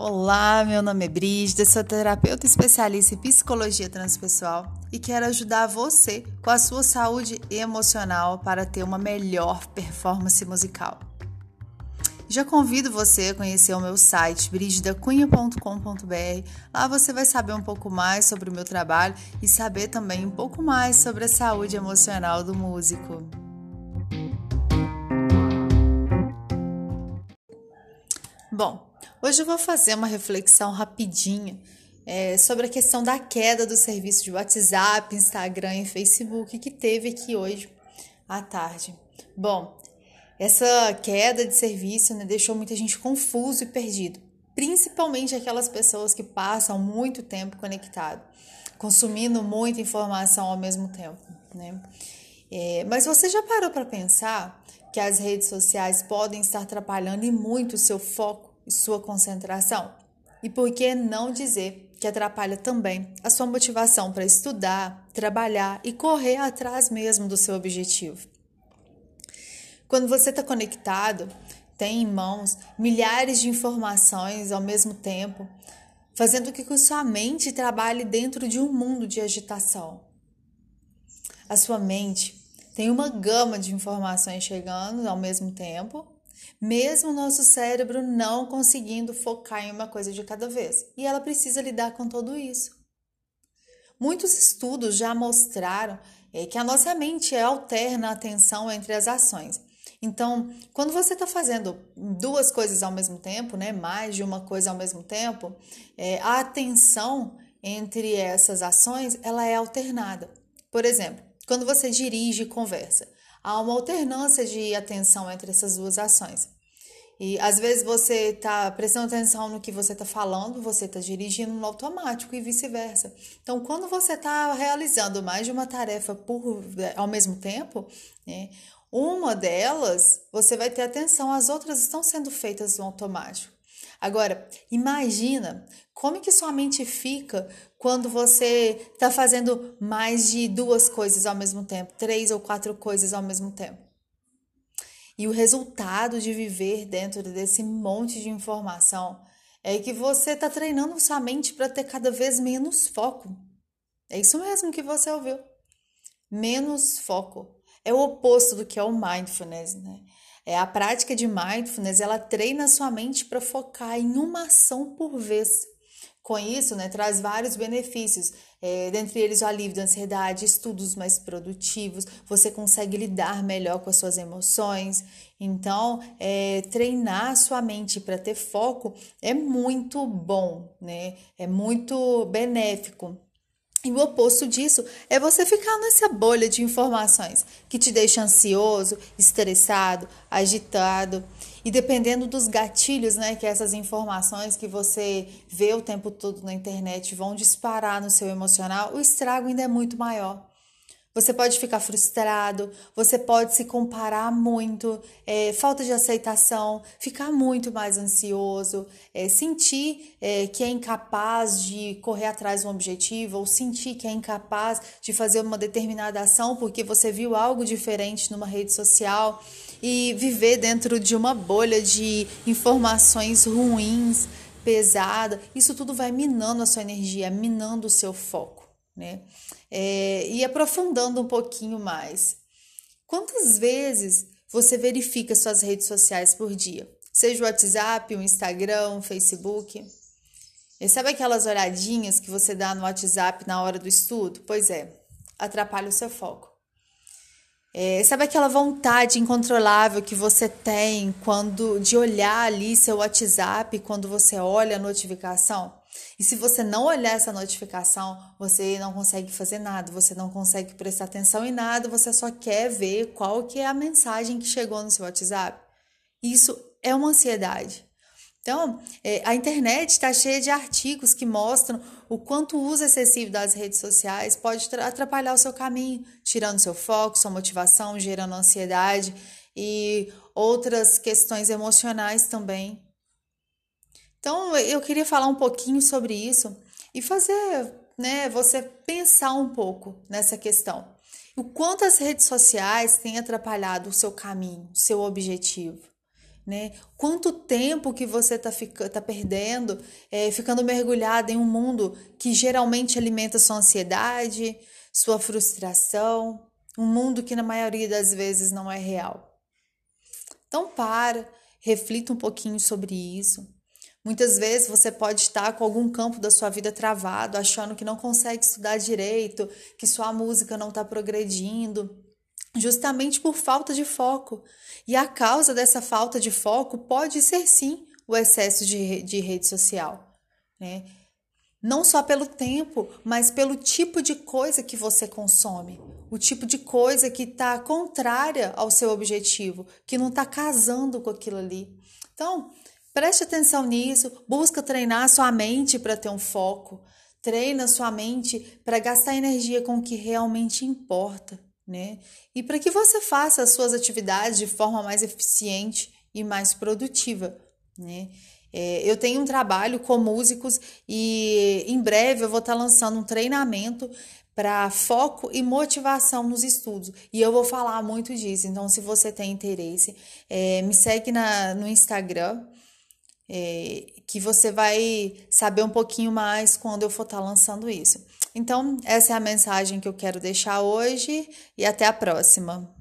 Olá, meu nome é Brígida, sou terapeuta especialista em psicologia transpessoal e quero ajudar você com a sua saúde emocional para ter uma melhor performance musical. Já convido você a conhecer o meu site brigidacunha.com.br. Lá você vai saber um pouco mais sobre o meu trabalho e saber também um pouco mais sobre a saúde emocional do músico. Bom, Hoje eu vou fazer uma reflexão rapidinha é, sobre a questão da queda do serviço de WhatsApp, Instagram e Facebook que teve aqui hoje à tarde. Bom, essa queda de serviço né, deixou muita gente confuso e perdido, principalmente aquelas pessoas que passam muito tempo conectado, consumindo muita informação ao mesmo tempo. Né? É, mas você já parou para pensar que as redes sociais podem estar atrapalhando e muito o seu foco? Sua concentração? E por que não dizer que atrapalha também a sua motivação para estudar, trabalhar e correr atrás mesmo do seu objetivo? Quando você está conectado, tem em mãos milhares de informações ao mesmo tempo, fazendo com que sua mente trabalhe dentro de um mundo de agitação. A sua mente tem uma gama de informações chegando ao mesmo tempo mesmo o nosso cérebro não conseguindo focar em uma coisa de cada vez. E ela precisa lidar com tudo isso. Muitos estudos já mostraram é, que a nossa mente alterna a atenção entre as ações. Então, quando você está fazendo duas coisas ao mesmo tempo, né, mais de uma coisa ao mesmo tempo, é, a atenção entre essas ações ela é alternada. Por exemplo, quando você dirige e conversa, há uma alternância de atenção entre essas duas ações. E às vezes você está prestando atenção no que você está falando, você está dirigindo no automático e vice-versa. Então, quando você está realizando mais de uma tarefa por, ao mesmo tempo, né, uma delas você vai ter atenção, as outras estão sendo feitas no automático. Agora, imagina como que sua mente fica quando você está fazendo mais de duas coisas ao mesmo tempo, três ou quatro coisas ao mesmo tempo. E o resultado de viver dentro desse monte de informação é que você está treinando sua mente para ter cada vez menos foco. É isso mesmo que você ouviu. Menos foco. É o oposto do que é o mindfulness, né? É a prática de mindfulness, ela treina sua mente para focar em uma ação por vez. Com isso, né, traz vários benefícios, é, dentre eles o alívio da ansiedade, estudos mais produtivos, você consegue lidar melhor com as suas emoções. Então, é, treinar sua mente para ter foco é muito bom, né? É muito benéfico. E o oposto disso é você ficar nessa bolha de informações que te deixa ansioso, estressado, agitado. E dependendo dos gatilhos, né, que essas informações que você vê o tempo todo na internet vão disparar no seu emocional, o estrago ainda é muito maior. Você pode ficar frustrado, você pode se comparar muito, é, falta de aceitação, ficar muito mais ansioso, é, sentir é, que é incapaz de correr atrás de um objetivo, ou sentir que é incapaz de fazer uma determinada ação porque você viu algo diferente numa rede social e viver dentro de uma bolha de informações ruins, pesada, isso tudo vai minando a sua energia, minando o seu foco né? É, e aprofundando um pouquinho mais. Quantas vezes você verifica suas redes sociais por dia? Seja o WhatsApp, o Instagram, o Facebook. E sabe aquelas olhadinhas que você dá no WhatsApp na hora do estudo? Pois é, atrapalha o seu foco. É, sabe aquela vontade incontrolável que você tem quando de olhar ali seu WhatsApp quando você olha a notificação? E se você não olhar essa notificação, você não consegue fazer nada, você não consegue prestar atenção em nada, você só quer ver qual que é a mensagem que chegou no seu WhatsApp. Isso é uma ansiedade. Então, é, a internet está cheia de artigos que mostram o quanto o uso excessivo das redes sociais pode atrapalhar o seu caminho, tirando seu foco, sua motivação, gerando ansiedade e outras questões emocionais também. Então, eu queria falar um pouquinho sobre isso e fazer né, você pensar um pouco nessa questão. O quanto as redes sociais têm atrapalhado o seu caminho, seu objetivo. né? Quanto tempo que você está tá perdendo, é, ficando mergulhado em um mundo que geralmente alimenta sua ansiedade, sua frustração, um mundo que na maioria das vezes não é real. Então para, reflita um pouquinho sobre isso. Muitas vezes você pode estar com algum campo da sua vida travado, achando que não consegue estudar direito, que sua música não está progredindo, justamente por falta de foco. E a causa dessa falta de foco pode ser sim o excesso de, de rede social. Né? Não só pelo tempo, mas pelo tipo de coisa que você consome. O tipo de coisa que está contrária ao seu objetivo, que não está casando com aquilo ali. Então, preste atenção nisso, busca treinar sua mente para ter um foco. Treina sua mente para gastar energia com o que realmente importa né? E para que você faça as suas atividades de forma mais eficiente e mais produtiva, né? É, eu tenho um trabalho com músicos e em breve eu vou estar tá lançando um treinamento para foco e motivação nos estudos. E eu vou falar muito disso. Então, se você tem interesse, é, me segue na, no Instagram, é, que você vai saber um pouquinho mais quando eu for estar tá lançando isso. Então, essa é a mensagem que eu quero deixar hoje e até a próxima.